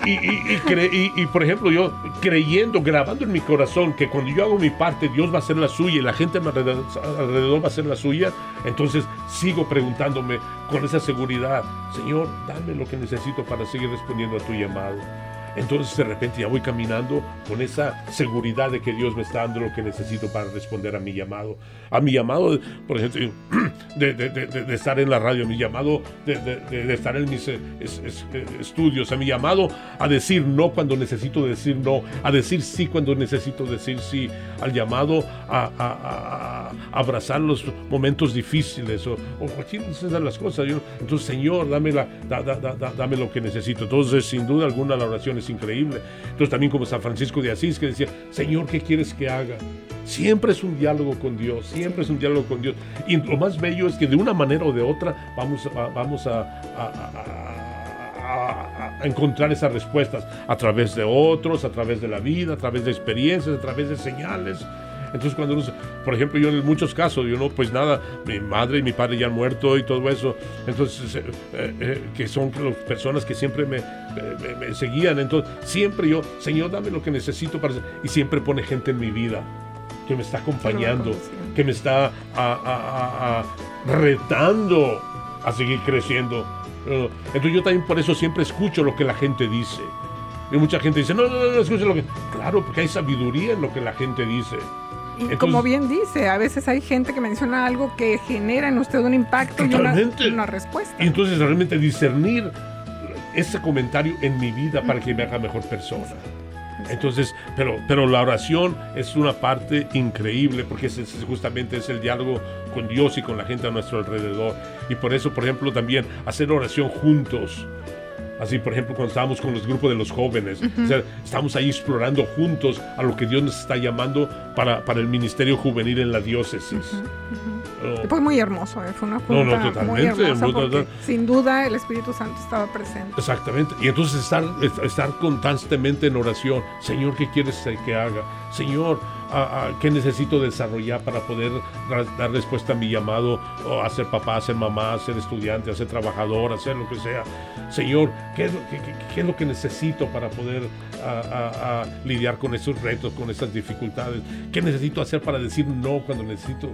y, por ejemplo, yo creyendo, grabando en mi corazón que cuando yo hago mi parte, Dios va a hacer la suya y la gente alrededor va a hacer la suya, entonces sigo preguntándome con esa seguridad: Señor, dame lo que necesito para seguir respondiendo a tu llamado. Entonces de repente ya voy caminando con esa seguridad de que Dios me está dando lo que necesito para responder a mi llamado. A mi llamado, por ejemplo, [CLEARS THROAT] de, estar en la radio, a mi llamado de, estar en mis eh, eh, estudios, a mi llamado a decir no cuando necesito decir no, a decir sí cuando necesito decir sí, al llamado a, abrazar los momentos difíciles o, cualquier de las cosas. entonces, Señor, dame, la, dame lo que necesito. Entonces, sin duda alguna, la oración es increíble. Entonces también como San Francisco de Asís que decía, Señor, ¿qué quieres que haga? Siempre es un diálogo con Dios, siempre es un diálogo con Dios. Y lo más bello es que de una manera o de otra vamos, a, vamos a, a encontrar esas respuestas a través de otros, a través de la vida, a través de experiencias, a través de señales. Entonces cuando por ejemplo, yo en muchos casos, yo no, pues nada, mi madre y mi padre ya han muerto y todo eso, entonces, eh, eh, eh, que son las personas que siempre me, seguían, entonces siempre yo, Señor, dame lo que necesito para... Y siempre pone gente en mi vida que me está acompañando, que me está retando a seguir creciendo. Entonces yo también por eso siempre escucho lo que la gente dice. Y mucha gente dice, no, no, no, escuche lo que... Claro, porque hay sabiduría en lo que la gente dice. Y como bien dice, a veces hay gente que menciona algo que genera en usted un impacto y una, respuesta. Y entonces realmente discernir ese comentario en mi vida para que me haga mejor persona. Entonces, pero, pero la oración es una parte increíble porque es, justamente es el diálogo con Dios y con la gente a nuestro alrededor. Y por eso, por ejemplo, también hacer oración juntos Así, por ejemplo, cuando estábamos con los grupos de los jóvenes, o sea, estamos ahí explorando juntos a lo que Dios nos está llamando para, para el ministerio juvenil en la diócesis. fue muy hermoso, ¿eh? fue una junta muy hermosa sin duda el Espíritu Santo estaba presente. Exactamente, y entonces estar, estar constantemente en oración, Señor, ¿qué quieres que haga? Señor, qué necesito desarrollar para poder dar respuesta a mi llamado a ser papá, a ser mamá, a ser estudiante, a ser trabajador, a ser lo que sea. Señor, ¿qué es lo, que necesito para poder lidiar con esos retos, con esas dificultades? ¿Qué necesito hacer para decir no cuando necesito?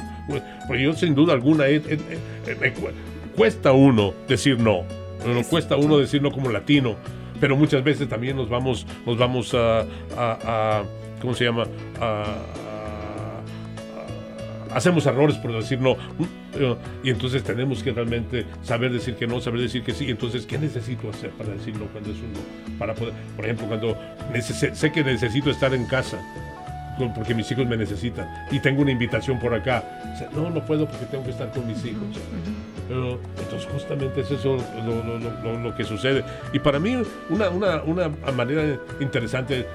Porque yo sin duda alguna cuesta uno decir no. Cuesta uno decir no como latino, pero muchas veces también nos vamos, nos vamos a ¿cómo se llama? Hacemos errores por decir no. Y entonces tenemos que realmente saber decir que no, saber decir que sí. Entonces, ¿qué necesito hacer para decir no cuando es un no? Para poder, por ejemplo, cuando sé que necesito estar en casa porque mis hijos me necesitan y tengo una invitación por acá. No, no puedo porque tengo que estar con mis hijos. entonces justamente es eso lo, que sucede. Y para mí una, una, una manera interesante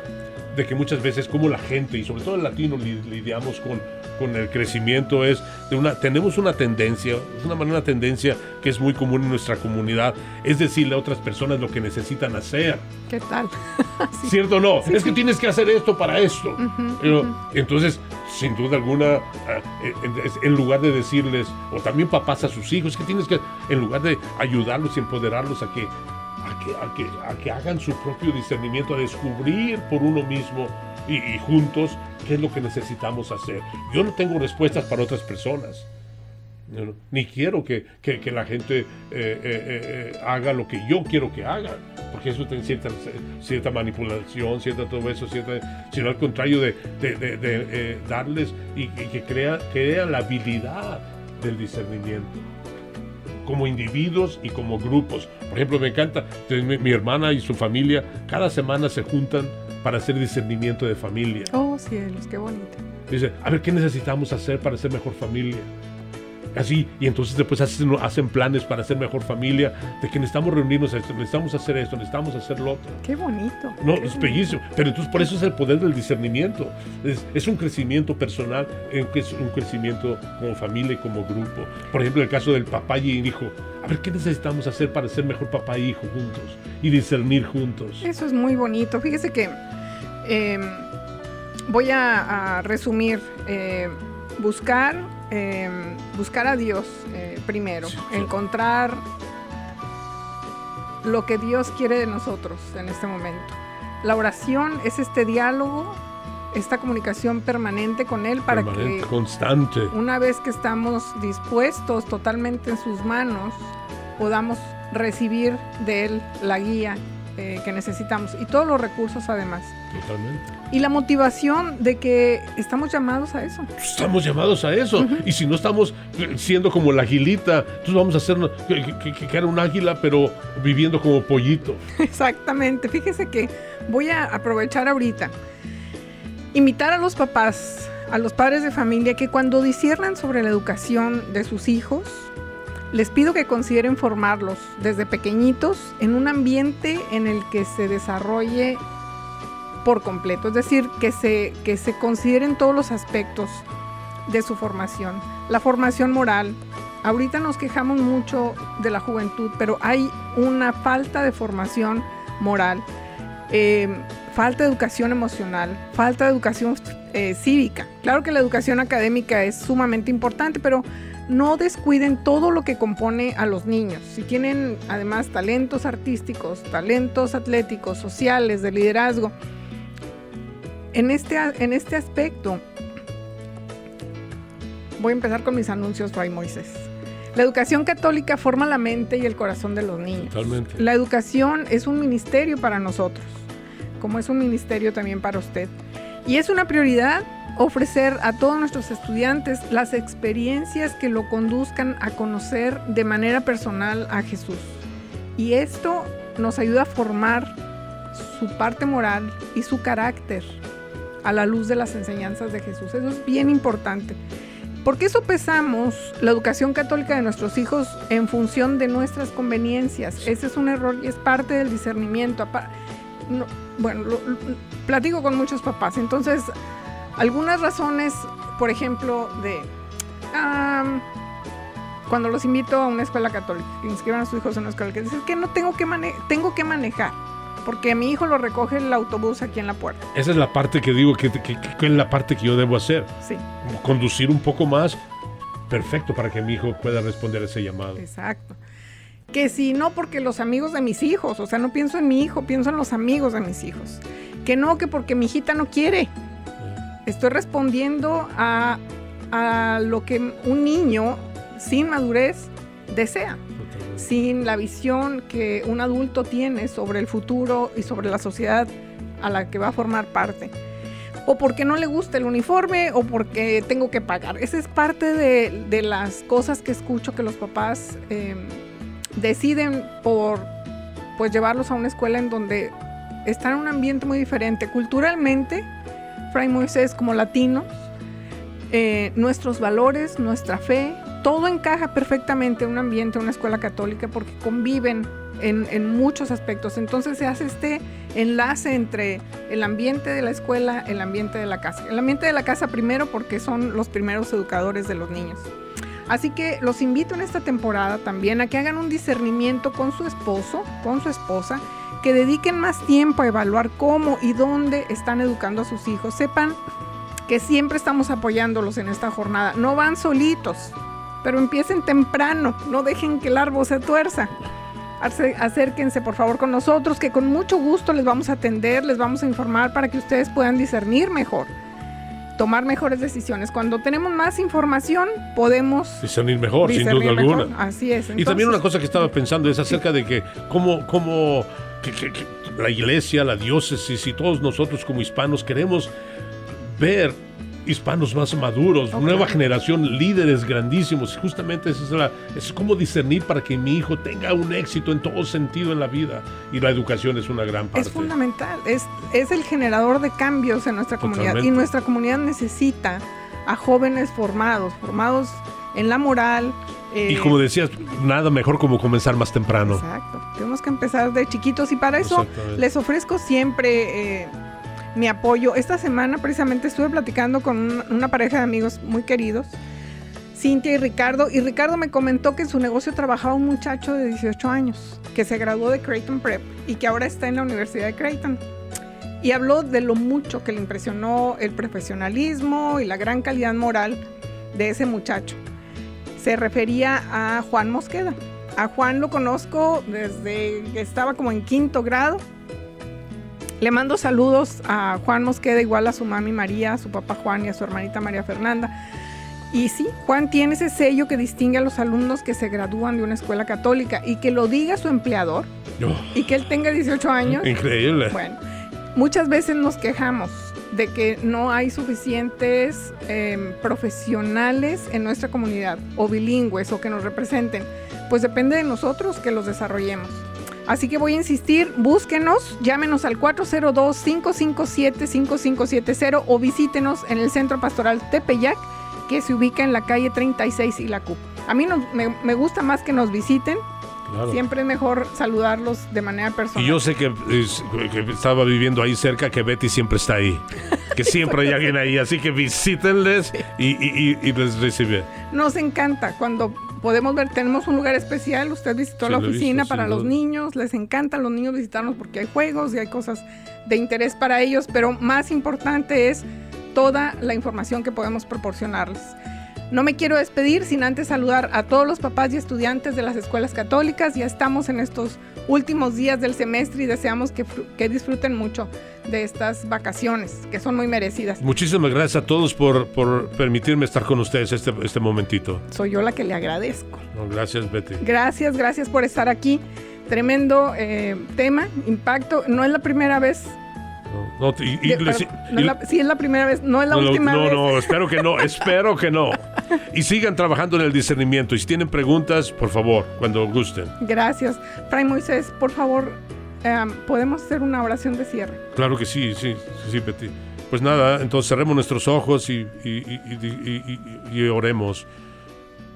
de que muchas veces como la gente y sobre todo el latino lidiamos con, con el crecimiento es de una tenemos una tendencia, es una manera tendencia que es muy común en nuestra comunidad, es decirle a otras personas lo que necesitan hacer. ¿Qué tal? [LAUGHS] ¿Cierto o no? es que tienes que hacer esto para esto. Entonces, sin duda alguna, ah, en lugar de decirles, o también papás a sus hijos, que tienes que, en lugar de ayudarlos y empoderarlos a que a que, a que, hagan su propio discernimiento, a descubrir por uno mismo y, y juntos qué es lo que necesitamos hacer. Yo no tengo respuestas para otras personas ni quiero que, la gente eh, eh, eh, haga lo que yo quiero que hagan, porque eso tiene cierta, cierta manipulación, cierta todo eso, cierta, sino al contrario de, darles y, que crea, crea la habilidad del discernimiento como individuos y como grupos. Por ejemplo, me encanta, mi, mi, hermana y su familia cada semana se juntan para hacer discernimiento de familia. Oh, cielos, qué bonito. Dice, a ver, ¿qué necesitamos hacer para ser mejor familia? Así, y entonces después hacen, hacen planes para hacer mejor familia, de que necesitamos reunirnos, necesitamos hacer esto, necesitamos hacer lo otro. Qué bonito. No, es bellísimo, pero entonces por eso es el poder del discernimiento, es, un crecimiento personal, es un crecimiento como familia y como grupo. Por ejemplo, el caso del papá y el hijo, a ver, ¿qué necesitamos hacer para ser mejor papá y hijo juntos y discernir juntos? Eso es muy bonito. Fíjese que em, voy a, resumir. Eh, buscar Em, buscar a Dios eh, primero, encontrar lo que Dios quiere de nosotros en este momento. La oración es este diálogo, esta comunicación permanente con Él para que constante. una vez que estamos dispuestos totalmente en sus manos, podamos recibir de Él la guía eh, que necesitamos y todos los recursos además. Totalmente. Y la motivación de que estamos llamados a eso. Estamos llamados a eso. Y si no estamos siendo como la aguilita, entonces vamos a hacer que, que, era un águila, pero viviendo como pollito. [LAUGHS] Exactamente. Fíjese que voy a aprovechar ahorita. Invitar a los papás, a los padres de familia, que cuando disciernan sobre la educación de sus hijos, les pido que consideren formarlos desde pequeñitos en un ambiente en el que se desarrolle por completo, es decir, que se, que se consideren todos los aspectos de su formación. La formación moral. Ahorita nos quejamos mucho de la juventud, pero hay una falta de formación moral, eh, falta de educación emocional, falta de educación eh, cívica. Claro que la educación académica es sumamente importante, pero no descuiden todo lo que compone a los niños. Si tienen además talentos artísticos, talentos atléticos, sociales, de liderazgo, en este, en este aspecto, voy a empezar con mis anuncios, Fray Moisés. La educación católica forma la mente y el corazón de los niños. Totalmente. La educación es un ministerio para nosotros, como es un ministerio también para usted. Y es una prioridad ofrecer a todos nuestros estudiantes las experiencias que lo conduzcan a conocer de manera personal a Jesús. Y esto nos ayuda a formar su parte moral y su carácter a la luz de las enseñanzas de Jesús. Eso es bien importante. Porque eso pesamos la educación católica de nuestros hijos en función de nuestras conveniencias. Ese es un error y es parte del discernimiento. bueno, platico con muchos papás. Entonces, algunas razones, por ejemplo, de cuando los invito a una escuela católica, que inscriban a sus hijos en una escuela, que dicen que no tengo que, tengo que manejar porque mi hijo lo recoge el autobús aquí en la puerta. Esa es la parte que digo que, es la parte que yo debo hacer. Sí. Conducir un poco más, perfecto, para que mi hijo pueda responder ese llamado. Exacto. Que si no, porque los amigos de mis hijos, o sea, no pienso en mi hijo, pienso en los amigos de mis hijos. Que no, que porque mi hijita no quiere. Estoy respondiendo a, a lo que un niño sin madurez desea sin la visión que un adulto tiene sobre el futuro y sobre la sociedad a la que va a formar parte. O porque no le gusta el uniforme o porque tengo que pagar. Esa es parte de, las cosas que escucho que los papás em, deciden por pues llevarlos a una escuela en donde están en un ambiente muy diferente. Culturalmente, Fray Moisés como latinos, eh, nuestros valores, nuestra fe, todo encaja perfectamente en un ambiente, en una escuela católica, porque conviven en, muchos aspectos. Entonces se hace este enlace entre el ambiente de la escuela, el ambiente de la casa. El ambiente de la casa primero porque son los primeros educadores de los niños. Así que los invito en esta temporada también a que hagan un discernimiento con su esposo, con su esposa, que dediquen más tiempo a evaluar cómo y dónde están educando a sus hijos. Sepan que siempre estamos apoyándolos en esta jornada. No van solitos, pero empiecen temprano, no dejen que el árbol se tuerza. acérquense por favor con nosotros, que con mucho gusto les vamos a atender, les vamos a informar para que ustedes puedan discernir mejor, tomar mejores decisiones. Cuando tenemos más información, podemos discernir mejor, sin duda alguna. Así es. y también una cosa que estaba pensando es acerca de que cómo, cómo la iglesia, la diócesis y todos nosotros como hispanos queremos ver hispanos más maduros, nueva generación, líderes grandísimos. Justamente es, la, es como discernir para que mi hijo tenga un éxito en todo sentido en la vida. Y la educación es una gran parte. Es fundamental, es, es el generador de cambios en nuestra comunidad. Y nuestra comunidad necesita a jóvenes formados, formados en la moral. y eh, como decías, nada mejor como comenzar más temprano. Exacto, tenemos que empezar de chiquitos y para eso les ofrezco siempre... Eh, mi apoyo. Esta semana precisamente estuve platicando con una, pareja de amigos muy queridos, Cintia y Ricardo, y Ricardo me comentó que en su negocio trabajaba un muchacho de 18 años, que se graduó de Creighton Prep y que ahora está en la Universidad de Creighton. Y habló de lo mucho que le impresionó el profesionalismo y la gran calidad moral de ese muchacho. Se refería a Juan Mosqueda. A Juan lo conozco desde que estaba como en quinto grado le mando saludos a Juan Mosqueda, igual a su mami María, a su papá Juan y a su hermanita María Fernanda. Y sí, Juan tiene ese sello que distingue a los alumnos que se gradúan de una escuela católica y que lo diga su empleador y que él tenga 18 años. Increíble. Bueno, muchas veces nos quejamos de que no hay suficientes em, profesionales en nuestra comunidad o bilingües o que nos representen. Pues depende de nosotros que los desarrollemos. Así que voy a insistir, búsquenos, llámenos al 402-557-5570 o visítenos en el Centro Pastoral Tepeyac, que se ubica en la calle 36 y la CUP. A mí me, gusta más que nos visiten, Siempre es mejor saludarlos de manera personal. Y yo sé que, estaba viviendo ahí cerca, que Betty siempre está ahí. Que [LAUGHS] siempre hay alguien ahí. Así que visítenles y, y, les recibe. Nos encanta cuando podemos ver, tenemos un lugar especial, usted visitó la oficina para los niños, les encanta a los niños visitarnos porque hay juegos y hay cosas de interés para ellos, pero más importante es toda la información que podemos proporcionarles. No me quiero despedir sin antes saludar a todos los papás y estudiantes de las escuelas católicas. Ya estamos en estos últimos días del semestre y deseamos que, que, disfruten mucho de estas vacaciones, que son muy merecidas. Muchísimas gracias a todos por, por permitirme estar con ustedes este, este momentito. Soy yo la que le agradezco. gracias, Betty. Gracias, gracias por estar aquí. Tremendo eh, tema, impacto. No es la primera vez no, sí, es la primera vez, no es la última vez. No, no, espero que no, [LAUGHS] espero que no. Y sigan trabajando en el discernimiento. Y si tienen preguntas, por favor, cuando gusten. Gracias. Fray Moisés, por favor, em, ¿podemos hacer una oración de cierre? Claro que sí, sí, sí, Betty. Pues nada, entonces cerremos nuestros ojos y, y oremos.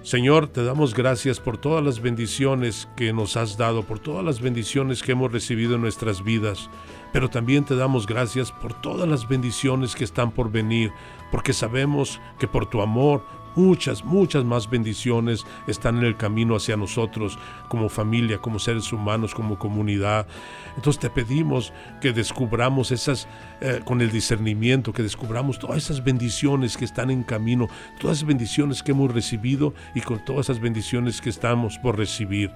Señor, te damos gracias por todas las bendiciones que nos has dado, por todas las bendiciones que hemos recibido en nuestras vidas pero también te damos gracias por todas las bendiciones que están por venir, porque sabemos que por tu amor muchas, muchas más bendiciones están en el camino hacia nosotros como familia, como seres humanos, como comunidad. Entonces te pedimos que descubramos esas, eh, con el discernimiento, que descubramos todas esas bendiciones que están en camino, todas esas bendiciones que hemos recibido y con todas esas bendiciones que estamos por recibir.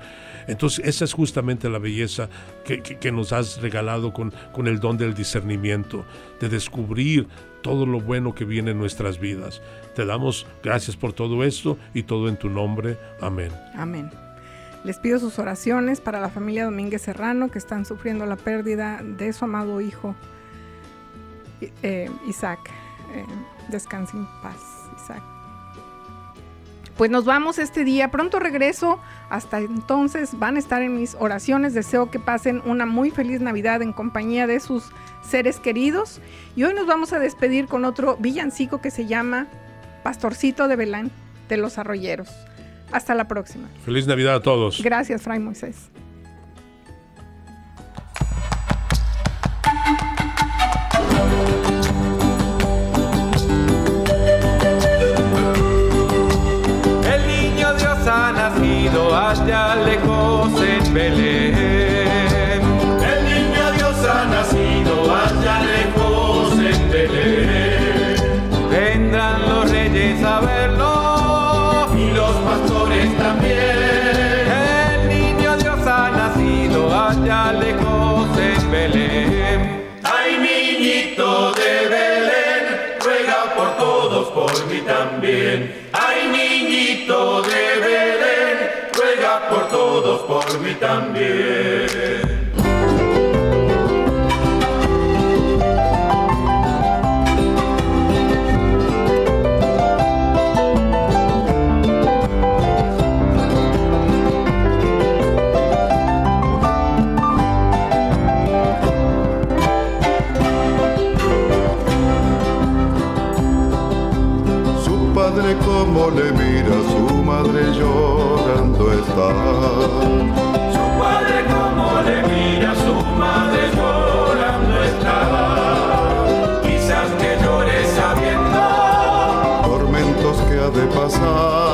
Entonces esa es justamente la belleza que, que, nos has regalado con, con el don del discernimiento, de descubrir todo lo bueno que viene en nuestras vidas. Te damos gracias por todo esto y todo en tu nombre. Amén. Amén. Les pido sus oraciones para la familia Domínguez Serrano que están sufriendo la pérdida de su amado hijo eh, Isaac. Eh, descanse en paz, Isaac. Pues nos vamos este día. Pronto regreso. Hasta entonces van a estar en mis oraciones. Deseo que pasen una muy feliz Navidad en compañía de sus seres queridos. Y hoy nos vamos a despedir con otro villancico que se llama Pastorcito de Belán de los Arroyeros. Hasta la próxima. Feliz Navidad a todos. Gracias, Fray Moisés. Nacido allá lejos en Belén. El niño Dios ha nacido allá lejos en Belén. Vendrán los reyes a verlo también. El niño Dios ha nacido. Belén. Ay, niñito de Belén, ruega por todos, por mí también. Mí también. como le mira su madre llorando está. Ha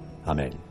Amén.